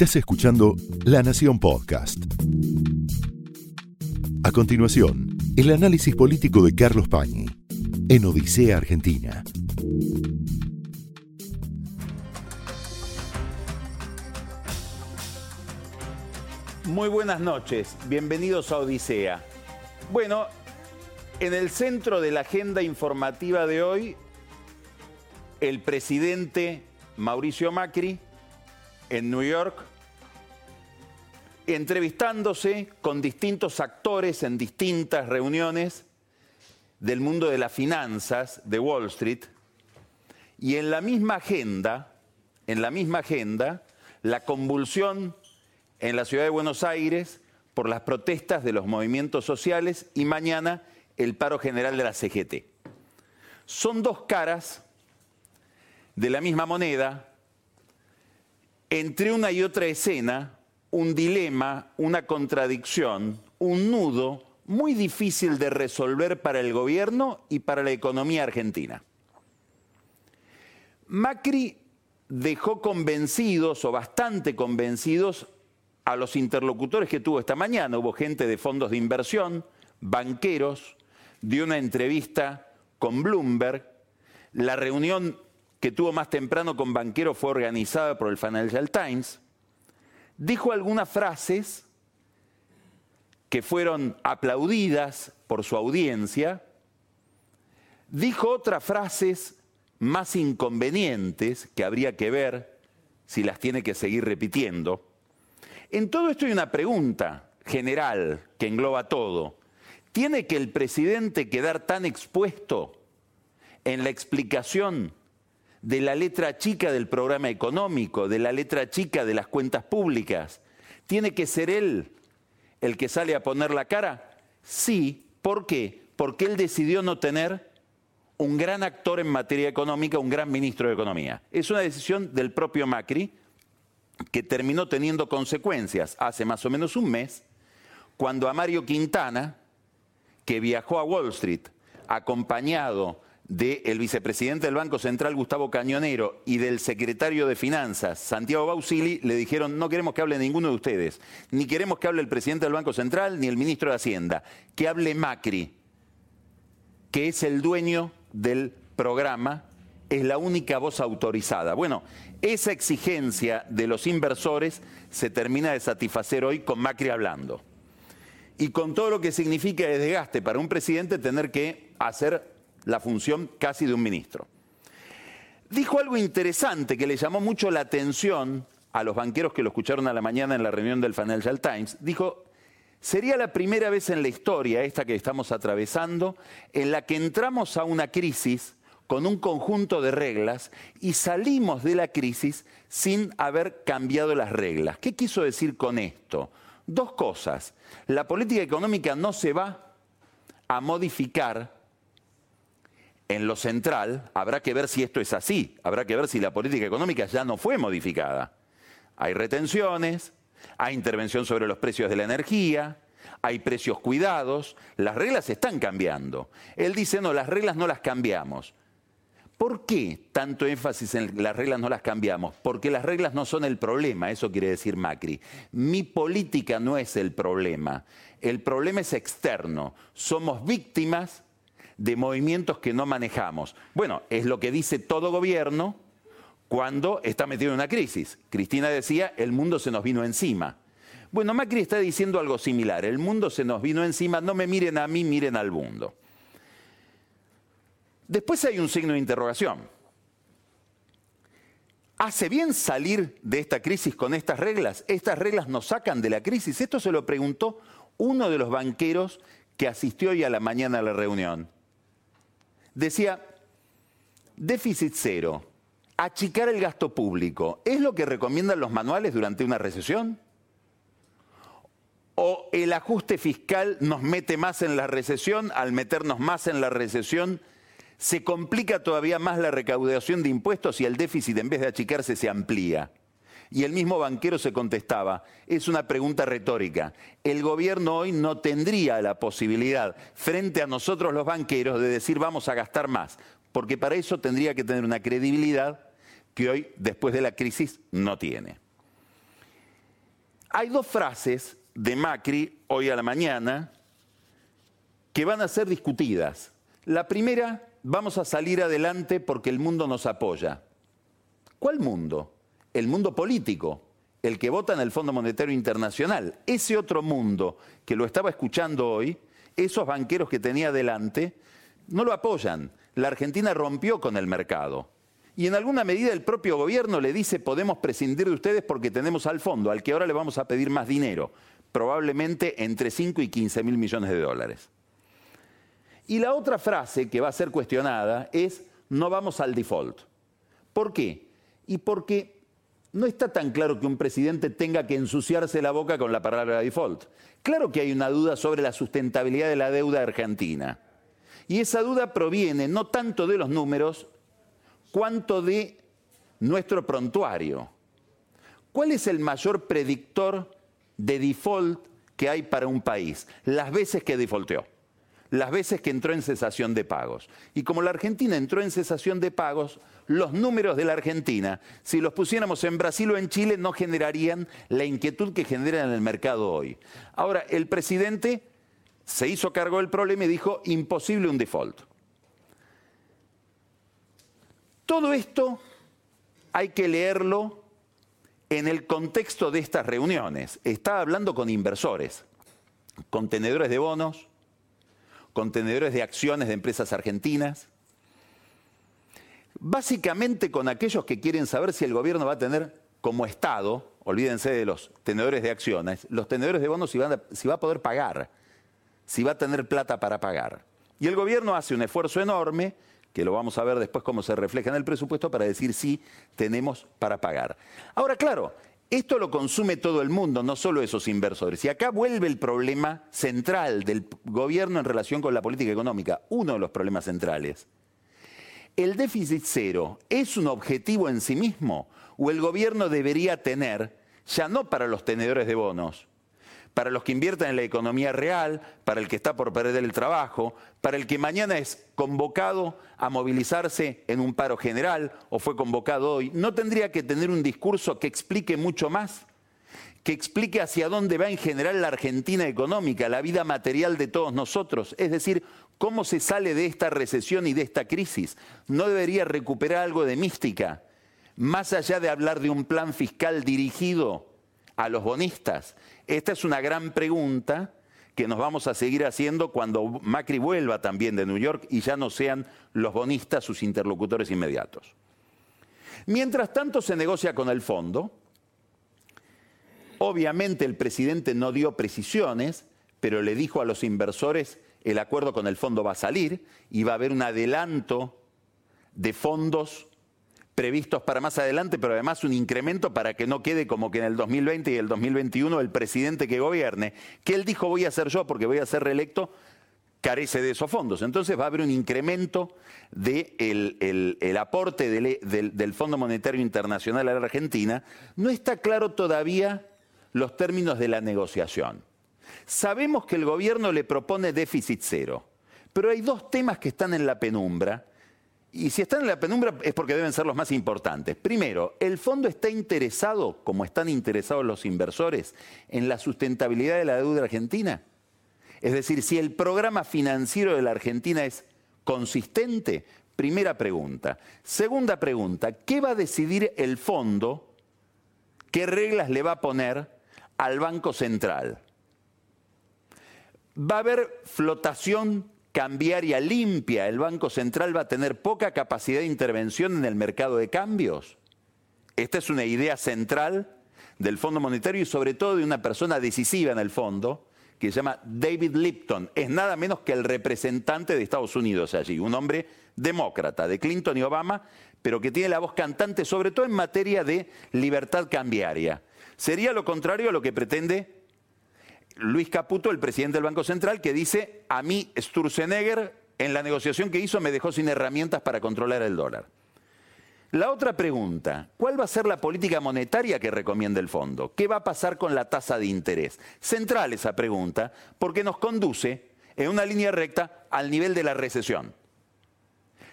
Estás escuchando La Nación Podcast. A continuación, el análisis político de Carlos Pañi en Odisea Argentina. Muy buenas noches, bienvenidos a Odisea. Bueno, en el centro de la agenda informativa de hoy, el presidente Mauricio Macri en New York, entrevistándose con distintos actores en distintas reuniones del mundo de las finanzas de Wall Street, y en la misma agenda, en la misma agenda, la convulsión en la ciudad de Buenos Aires por las protestas de los movimientos sociales y mañana el paro general de la CGT. Son dos caras de la misma moneda, entre una y otra escena, un dilema, una contradicción, un nudo muy difícil de resolver para el gobierno y para la economía argentina. Macri dejó convencidos o bastante convencidos a los interlocutores que tuvo esta mañana. Hubo gente de fondos de inversión, banqueros, dio una entrevista con Bloomberg. La reunión que tuvo más temprano con banqueros fue organizada por el Financial Times. Dijo algunas frases que fueron aplaudidas por su audiencia. Dijo otras frases más inconvenientes que habría que ver si las tiene que seguir repitiendo. En todo esto hay una pregunta general que engloba todo. ¿Tiene que el presidente quedar tan expuesto en la explicación de la letra chica del programa económico, de la letra chica de las cuentas públicas? ¿Tiene que ser él el que sale a poner la cara? Sí. ¿Por qué? Porque él decidió no tener un gran actor en materia económica, un gran ministro de Economía. Es una decisión del propio Macri, que terminó teniendo consecuencias hace más o menos un mes, cuando a Mario Quintana, que viajó a Wall Street acompañado del vicepresidente del Banco Central, Gustavo Cañonero, y del secretario de Finanzas, Santiago Bausili, le dijeron, no queremos que hable ninguno de ustedes, ni queremos que hable el presidente del Banco Central, ni el ministro de Hacienda, que hable Macri, que es el dueño del programa, es la única voz autorizada. Bueno, esa exigencia de los inversores se termina de satisfacer hoy con Macri hablando. Y con todo lo que significa de desgaste para un presidente tener que hacer la función casi de un ministro. Dijo algo interesante que le llamó mucho la atención a los banqueros que lo escucharon a la mañana en la reunión del Financial Times. Dijo, sería la primera vez en la historia, esta que estamos atravesando, en la que entramos a una crisis con un conjunto de reglas y salimos de la crisis sin haber cambiado las reglas. ¿Qué quiso decir con esto? Dos cosas. La política económica no se va a modificar en lo central. Habrá que ver si esto es así. Habrá que ver si la política económica ya no fue modificada. Hay retenciones, hay intervención sobre los precios de la energía, hay precios cuidados, las reglas están cambiando. Él dice, no, las reglas no las cambiamos. ¿Por qué tanto énfasis en las reglas no las cambiamos? Porque las reglas no son el problema, eso quiere decir Macri. Mi política no es el problema, el problema es externo. Somos víctimas de movimientos que no manejamos. Bueno, es lo que dice todo gobierno cuando está metido en una crisis. Cristina decía, el mundo se nos vino encima. Bueno, Macri está diciendo algo similar, el mundo se nos vino encima, no me miren a mí, miren al mundo. Después hay un signo de interrogación. ¿Hace bien salir de esta crisis con estas reglas? ¿Estas reglas nos sacan de la crisis? Esto se lo preguntó uno de los banqueros que asistió hoy a la mañana a la reunión. Decía, déficit cero, achicar el gasto público, ¿es lo que recomiendan los manuales durante una recesión? ¿O el ajuste fiscal nos mete más en la recesión? Al meternos más en la recesión, se complica todavía más la recaudación de impuestos y el déficit en vez de achicarse se amplía. Y el mismo banquero se contestaba, es una pregunta retórica. El gobierno hoy no tendría la posibilidad, frente a nosotros los banqueros, de decir vamos a gastar más, porque para eso tendría que tener una credibilidad que hoy, después de la crisis, no tiene. Hay dos frases de Macri hoy a la mañana que van a ser discutidas. La primera, vamos a salir adelante porque el mundo nos apoya. ¿Cuál mundo? El mundo político, el que vota en el Fondo Monetario Internacional. Ese otro mundo que lo estaba escuchando hoy, esos banqueros que tenía delante, no lo apoyan. La Argentina rompió con el mercado. Y en alguna medida el propio gobierno le dice podemos prescindir de ustedes porque tenemos al fondo, al que ahora le vamos a pedir más dinero, probablemente entre 5 y 15 mil millones de dólares. Y la otra frase que va a ser cuestionada es no vamos al default. ¿Por qué? Y porque no está tan claro que un presidente tenga que ensuciarse la boca con la palabra default. Claro que hay una duda sobre la sustentabilidad de la deuda argentina. Y esa duda proviene no tanto de los números, cuánto de nuestro prontuario. ¿Cuál es el mayor predictor de default que hay para un país? Las veces que defaulteó, las veces que entró en cesación de pagos. Y como la Argentina entró en cesación de pagos, los números de la Argentina, si los pusiéramos en Brasil o en Chile, no generarían la inquietud que generan en el mercado hoy. Ahora, el presidente se hizo cargo del problema y dijo, imposible un default. Todo esto hay que leerlo en el contexto de estas reuniones. Está hablando con inversores, con tenedores de bonos, con tenedores de acciones de empresas argentinas, básicamente con aquellos que quieren saber si el gobierno va a tener como Estado, olvídense de los tenedores de acciones, los tenedores de bonos si, va a poder pagar, si va a tener plata para pagar. Y el gobierno hace un esfuerzo enorme que lo vamos a ver después cómo se refleja en el presupuesto para decir si tenemos para pagar. Ahora, claro, esto lo consume todo el mundo, no solo esos inversores. Y acá vuelve el problema central del gobierno en relación con la política económica, uno de los problemas centrales. ¿El déficit cero es un objetivo en sí mismo o el gobierno debería tener, ya no para los tenedores de bonos, para los que invierten en la economía real, para el que está por perder el trabajo, para el que mañana es convocado a movilizarse en un paro general o fue convocado hoy, ¿no tendría que tener un discurso que explique mucho más? que explique hacia dónde va en general la Argentina económica, la vida material de todos nosotros, es decir, cómo se sale de esta recesión y de esta crisis. ¿No debería recuperar algo de mística? Más allá de hablar de un plan fiscal dirigido a los bonistas? Esta es una gran pregunta que nos vamos a seguir haciendo cuando Macri vuelva también de New York y ya no sean los bonistas sus interlocutores inmediatos. Mientras tanto se negocia con el fondo. Obviamente el presidente no dio precisiones, pero le dijo a los inversores el acuerdo con el fondo va a salir y va a haber un adelanto de fondos previstos para más adelante, pero además un incremento para que no quede como que en el 2020 y el 2021 el presidente que gobierne, que él dijo voy a ser yo porque voy a ser reelecto, carece de esos fondos. Entonces va a haber un incremento del de el, aporte del, del Fondo Monetario Internacional a la Argentina. No está claro todavía los términos de la negociación. Sabemos que el gobierno le propone déficit cero, pero hay dos temas que están en la penumbra y si están en la penumbra es porque deben ser los más importantes. Primero, ¿el fondo está interesado, como están interesados los inversores, en la sustentabilidad de la deuda argentina? Es decir, si el programa financiero de la Argentina es consistente, primera pregunta. Segunda pregunta, ¿qué va a decidir el fondo? ¿Qué reglas le va a poner al Banco Central? ¿Va a haber flotación cambiaria limpia, el Banco Central va a tener poca capacidad de intervención en el mercado de cambios. Esta es una idea central del Fondo Monetario y sobre todo de una persona decisiva en el fondo, que se llama David Lipton. Es nada menos que el representante de Estados Unidos allí, un hombre demócrata, de Clinton y Obama, pero que tiene la voz cantante sobre todo en materia de libertad cambiaria. Sería lo contrario a lo que pretende Luis Caputo, el presidente del Banco Central, que dice, a mí Sturzenegger en la negociación que hizo me dejó sin herramientas para controlar el dólar. La otra pregunta, ¿cuál va a ser la política monetaria que recomienda el fondo? ¿Qué va a pasar con la tasa de interés? Central esa pregunta porque nos conduce en una línea recta al nivel de la recesión.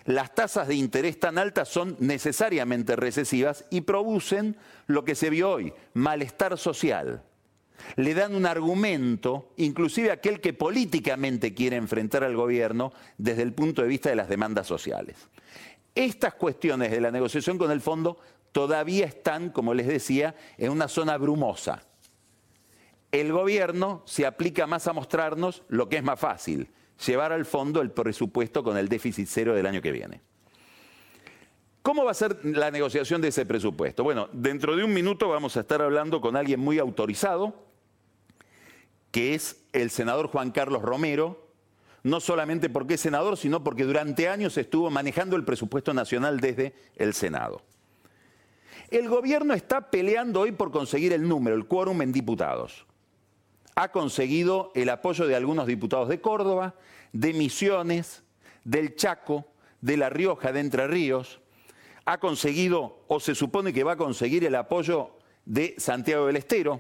Las tasas de interés tan altas son necesariamente recesivas y producen lo que se vio hoy, malestar social le dan un argumento, inclusive aquel que políticamente quiere enfrentar al gobierno desde el punto de vista de las demandas sociales. Estas cuestiones de la negociación con el fondo todavía están, como les decía, en una zona brumosa. El gobierno se aplica más a mostrarnos lo que es más fácil, llevar al fondo el presupuesto con el déficit cero del año que viene. ¿Cómo va a ser la negociación de ese presupuesto? Bueno, dentro de un minuto vamos a estar hablando con alguien muy autorizado, que es el senador Juan Carlos Romero, no solamente porque es senador, sino porque durante años estuvo manejando el presupuesto nacional desde el Senado. El gobierno está peleando hoy por conseguir el número, el quórum en diputados. Ha conseguido el apoyo de algunos diputados de Córdoba, de Misiones, del Chaco, de La Rioja, de Entre Ríos. Ha conseguido, o se supone que va a conseguir el apoyo de Santiago del Estero.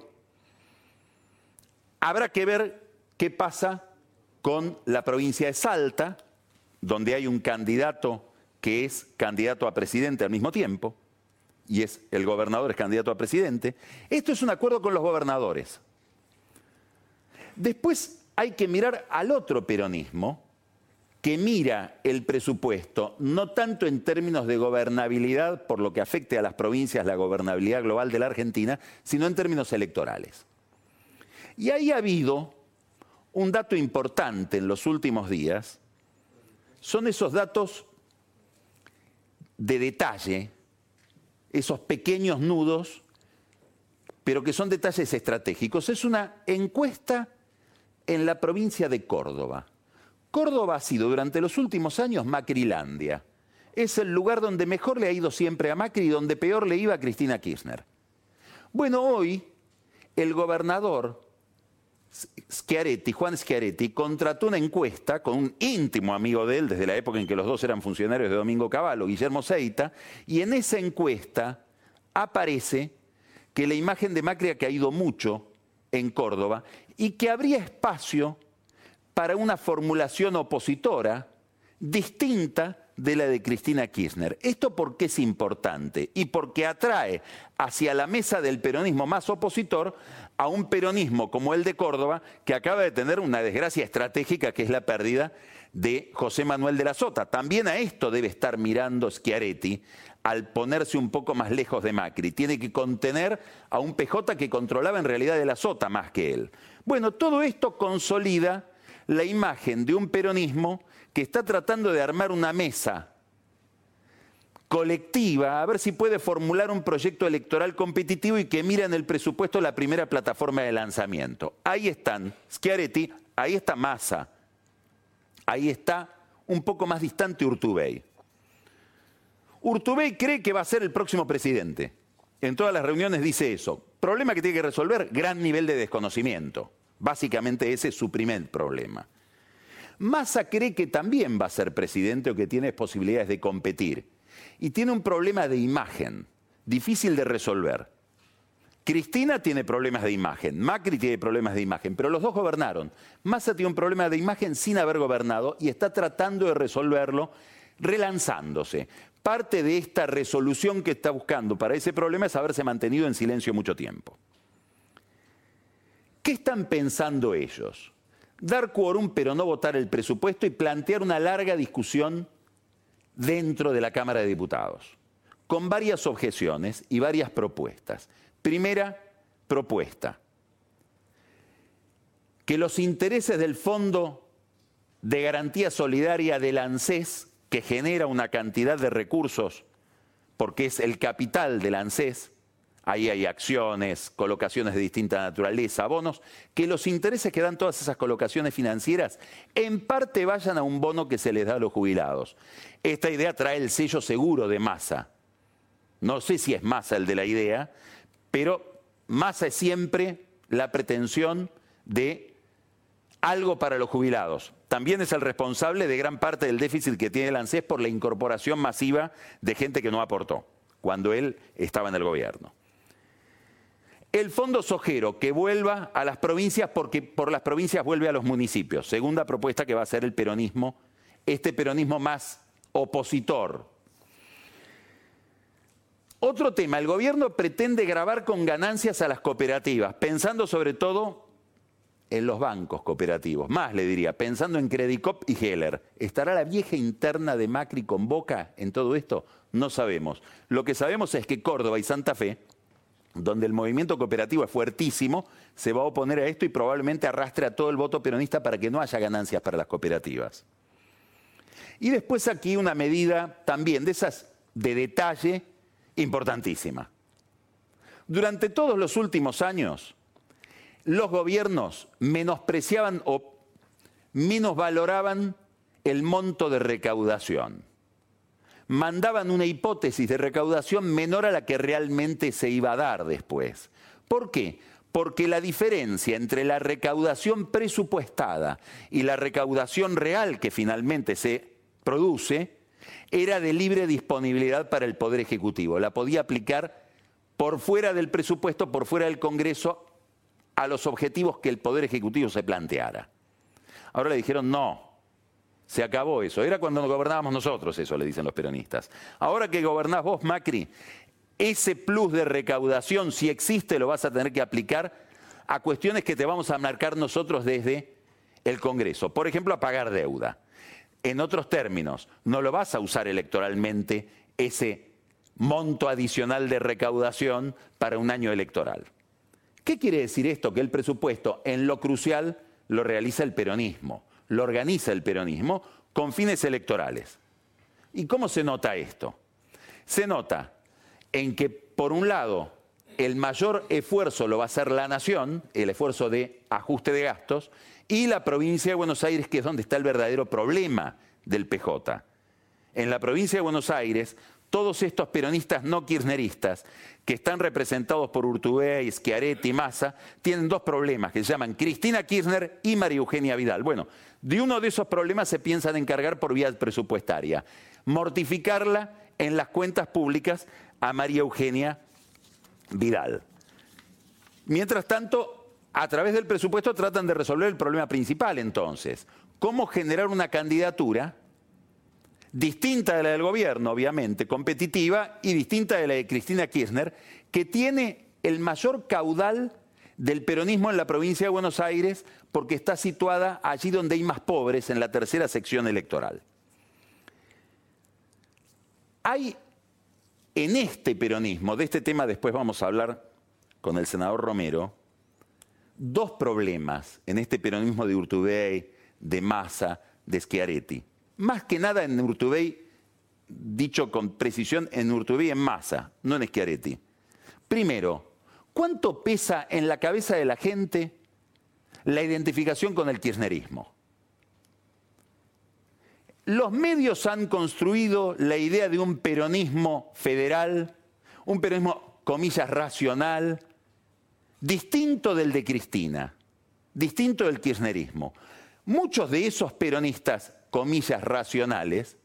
Habrá que ver qué pasa con la provincia de Salta, donde hay un candidato que es candidato a presidente al mismo tiempo, y es el gobernador es candidato a presidente. Esto es un acuerdo con los gobernadores. Después hay que mirar al otro peronismo, que mira el presupuesto no tanto en términos de gobernabilidad por lo que afecte a las provincias, la gobernabilidad global de la Argentina, sino en términos electorales. Y ahí ha habido un dato importante en los últimos días, son esos datos de detalle, esos pequeños nudos, pero que son detalles estratégicos. Es una encuesta en la provincia de Córdoba. Córdoba ha sido durante los últimos años Macrilandia. Es el lugar donde mejor le ha ido siempre a Macri y donde peor le iba a Cristina Kirchner. Bueno, hoy el gobernador Schiaretti, Juan Schiaretti, contrató una encuesta con un íntimo amigo de él desde la época en que los dos eran funcionarios de Domingo Cavallo, Guillermo Seita, y en esa encuesta aparece que la imagen de Macri ha caído mucho en Córdoba y que habría espacio para una formulación opositora distinta de la de Cristina Kirchner. ¿Esto por qué es importante? Y porque atrae hacia la mesa del peronismo más opositor a un peronismo como el de Córdoba, que acaba de tener una desgracia estratégica que es la pérdida de José Manuel de la Sota. También a esto debe estar mirando Schiaretti al ponerse un poco más lejos de Macri. Tiene que contener a un PJ que controlaba en realidad de la Sota más que él. Bueno, todo esto consolida la imagen de un peronismo que está tratando de armar una mesa colectiva a ver si puede formular un proyecto electoral competitivo y que mira en el presupuesto la primera plataforma de lanzamiento. Ahí están Schiaretti, ahí está Massa, ahí está un poco más distante Urtubey. Urtubey cree que va a ser el próximo presidente. En todas las reuniones dice eso. Problema que tiene que resolver, gran nivel de desconocimiento. Básicamente ese es su primer problema. Massa cree que también va a ser presidente o que tiene posibilidades de competir y tiene un problema de imagen, difícil de resolver. Cristina tiene problemas de imagen, Macri tiene problemas de imagen, pero los dos gobernaron. Massa tiene un problema de imagen sin haber gobernado y está tratando de resolverlo relanzándose. Parte de esta resolución que está buscando para ese problema es haberse mantenido en silencio mucho tiempo. ¿Qué están pensando ellos? Dar quórum pero no votar el presupuesto y plantear una larga discusión dentro de la Cámara de Diputados, con varias objeciones y varias propuestas. Primera propuesta, que los intereses del Fondo de Garantía Solidaria del ANSES, que genera una cantidad de recursos, porque es el capital del ANSES, ahí hay acciones, colocaciones de distinta naturaleza, bonos, que los intereses que dan todas esas colocaciones financieras en parte vayan a un bono que se les da a los jubilados. Esta idea trae el sello seguro de masa. No sé si es masa el de la idea, pero masa es siempre la pretensión de algo para los jubilados. También es el responsable de gran parte del déficit que tiene el ANSES por la incorporación masiva de gente que no aportó cuando él estaba en el gobierno el fondo sojero que vuelva a las provincias porque por las provincias vuelve a los municipios. Segunda propuesta que va a ser el peronismo, este peronismo más opositor. Otro tema, el gobierno pretende grabar con ganancias a las cooperativas, pensando sobre todo en los bancos cooperativos. Más le diría, pensando en Credicop y Heller. ¿Estará la vieja interna de Macri con boca en todo esto? No sabemos. Lo que sabemos es que Córdoba y Santa Fe, donde el movimiento cooperativo es fuertísimo, se va a oponer a esto y probablemente arrastre a todo el voto peronista para que no haya ganancias para las cooperativas. Y después aquí una medida también de esas de detalle importantísima. Durante todos los últimos años, los gobiernos menospreciaban o valoraban el monto de recaudación. Mandaban una hipótesis de recaudación menor a la que realmente se iba a dar después. ¿Por qué? Porque la diferencia entre la recaudación presupuestada y la recaudación real que finalmente se produce era de libre disponibilidad para el Poder Ejecutivo. La podía aplicar por fuera del presupuesto, por fuera del Congreso, a los objetivos que el Poder Ejecutivo se planteara. Ahora le dijeron no, se acabó eso. Era cuando gobernábamos nosotros, eso le dicen los peronistas. Ahora que gobernás vos, Macri, ese plus de recaudación, si existe, lo vas a tener que aplicar a cuestiones que te vamos a marcar nosotros desde el Congreso. Por ejemplo, a pagar deuda. En otros términos, no lo vas a usar electoralmente ese monto adicional de recaudación para un año electoral. ¿Qué quiere decir esto? Que el presupuesto en lo crucial lo realiza el peronismo, lo organiza el peronismo con fines electorales. ¿Y cómo se nota esto? Se nota en que, por un lado, el mayor esfuerzo lo va a hacer la nación, el esfuerzo de ajuste de gastos, y la provincia de Buenos Aires, que es donde está el verdadero problema del PJ. En la provincia de Buenos Aires, todos estos peronistas no kirchneristas, que están representados por Urtubey, Schiaretti, Massa, tienen dos problemas que se llaman Cristina Kirchner y María Eugenia Vidal. Bueno, de uno de esos problemas se piensan encargar por vía presupuestaria. Mortificarla en las cuentas públicas a María Eugenia Vidal. Mientras tanto, a través del presupuesto tratan de resolver el problema principal entonces. ¿Cómo generar una candidatura distinta de la del gobierno, obviamente, competitiva, y distinta de la de Cristina Kirchner, que tiene el mayor caudal del peronismo en la provincia de Buenos Aires porque está situada allí donde hay más pobres, en la tercera sección electoral. Hay en este peronismo, de este tema después vamos a hablar con el senador Romero, dos problemas en este peronismo de Urtubey, de Massa, de Schiaretti más que nada en Urtubey, dicho con precisión, en Urtubey en masa, no en Schiaretti. Primero, ¿cuánto pesa en la cabeza de la gente la identificación con el kirchnerismo? Los medios han construido la idea de un peronismo federal, un peronismo, comillas, racional, distinto del de Cristina, distinto del kirchnerismo. Muchos de esos peronistas comillas, racionales,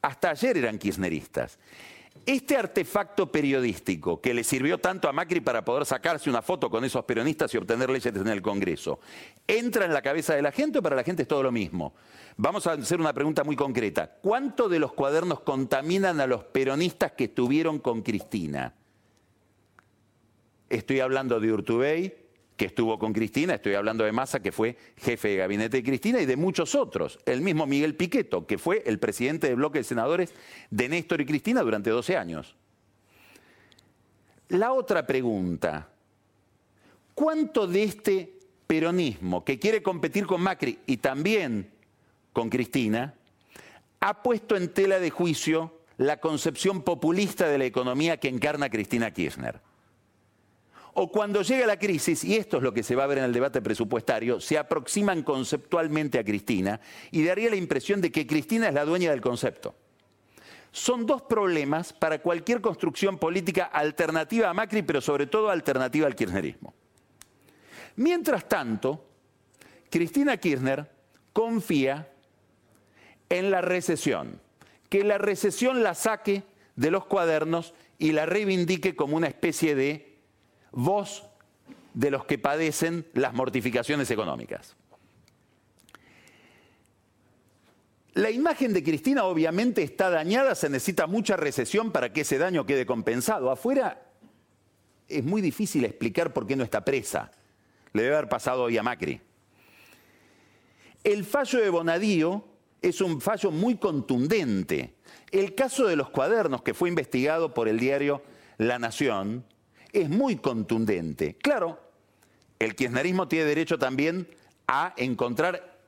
hasta ayer eran kirchneristas. Este artefacto periodístico que le sirvió tanto a Macri para poder sacarse una foto con esos peronistas y obtener leyes en el Congreso, ¿entra en la cabeza de la gente o para la gente es todo lo mismo? Vamos a hacer una pregunta muy concreta. ¿Cuánto de los cuadernos contaminan a los peronistas que estuvieron con Cristina? Estoy hablando de Urtubey, que estuvo con Cristina, estoy hablando de Massa, que fue jefe de gabinete de Cristina, y de muchos otros. El mismo Miguel Piqueto, que fue el presidente del bloque de senadores de Néstor y Cristina durante 12 años. La otra pregunta, ¿cuánto de este peronismo que quiere competir con Macri y también con Cristina, ha puesto en tela de juicio la concepción populista de la economía que encarna Cristina Kirchner? O cuando llega la crisis, y esto es lo que se va a ver en el debate presupuestario, se aproximan conceptualmente a Cristina y daría la impresión de que Cristina es la dueña del concepto. Son dos problemas para cualquier construcción política alternativa a Macri, pero sobre todo alternativa al kirchnerismo. Mientras tanto, Cristina Kirchner confía en la recesión, que la recesión la saque de los cuadernos y la reivindique como una especie de voz de los que padecen las mortificaciones económicas. La imagen de Cristina obviamente está dañada, se necesita mucha recesión para que ese daño quede compensado. Afuera es muy difícil explicar por qué no está presa. Le debe haber pasado hoy a Macri. El fallo de Bonadío es un fallo muy contundente. El caso de los cuadernos que fue investigado por el diario La Nación es muy contundente. Claro, el kirchnerismo tiene derecho también a encontrar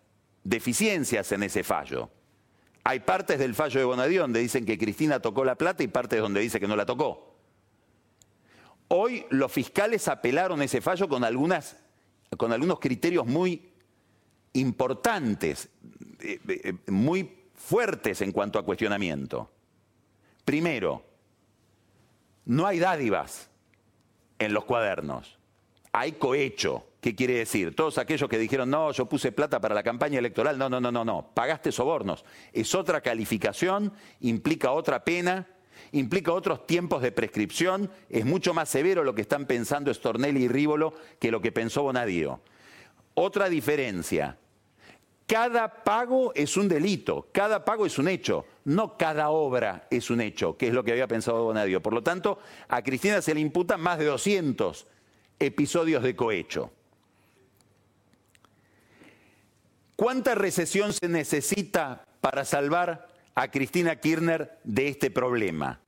deficiencias en ese fallo. Hay partes del fallo de Bonadío donde dicen que Cristina tocó la plata y partes donde dice que no la tocó. Hoy los fiscales apelaron ese fallo con, algunas, con algunos criterios muy importantes, eh, eh, muy fuertes en cuanto a cuestionamiento. Primero, no hay dádivas en los cuadernos, hay cohecho. ¿Qué quiere decir? Todos aquellos que dijeron, no, yo puse plata para la campaña electoral, no, no, no, no, no, pagaste sobornos. Es otra calificación, implica otra pena, implica otros tiempos de prescripción, es mucho más severo lo que están pensando Stornelli y Rívolo que lo que pensó Bonadío. Otra diferencia, cada pago es un delito, cada pago es un hecho, no cada obra es un hecho, que es lo que había pensado Bonadío. Por lo tanto, a Cristina se le imputan más de 200 episodios de cohecho. ¿Cuánta recesión se necesita para salvar a Cristina Kirchner de este problema?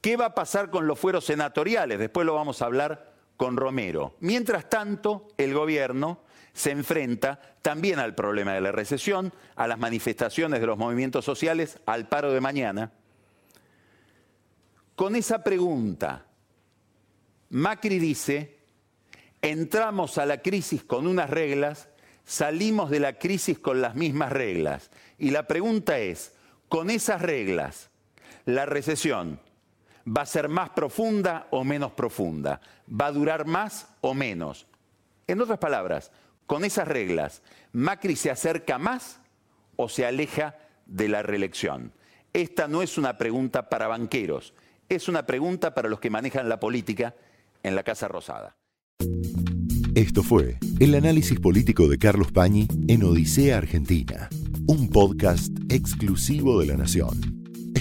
¿Qué va a pasar con los fueros senatoriales? Después lo vamos a hablar con Romero. Mientras tanto, el gobierno se enfrenta también al problema de la recesión, a las manifestaciones de los movimientos sociales, al paro de mañana. Con esa pregunta, Macri dice, entramos a la crisis con unas reglas, salimos de la crisis con las mismas reglas. Y la pregunta es, con esas reglas, la recesión va a ser más profunda o menos profunda, va a durar más o menos. En otras palabras, con esas reglas, ¿Macri se acerca más o se aleja de la reelección? Esta no es una pregunta para banqueros, es una pregunta para los que manejan la política en la Casa Rosada. Esto fue el análisis político de Carlos Pañi en Odisea Argentina, un podcast exclusivo de la Nación.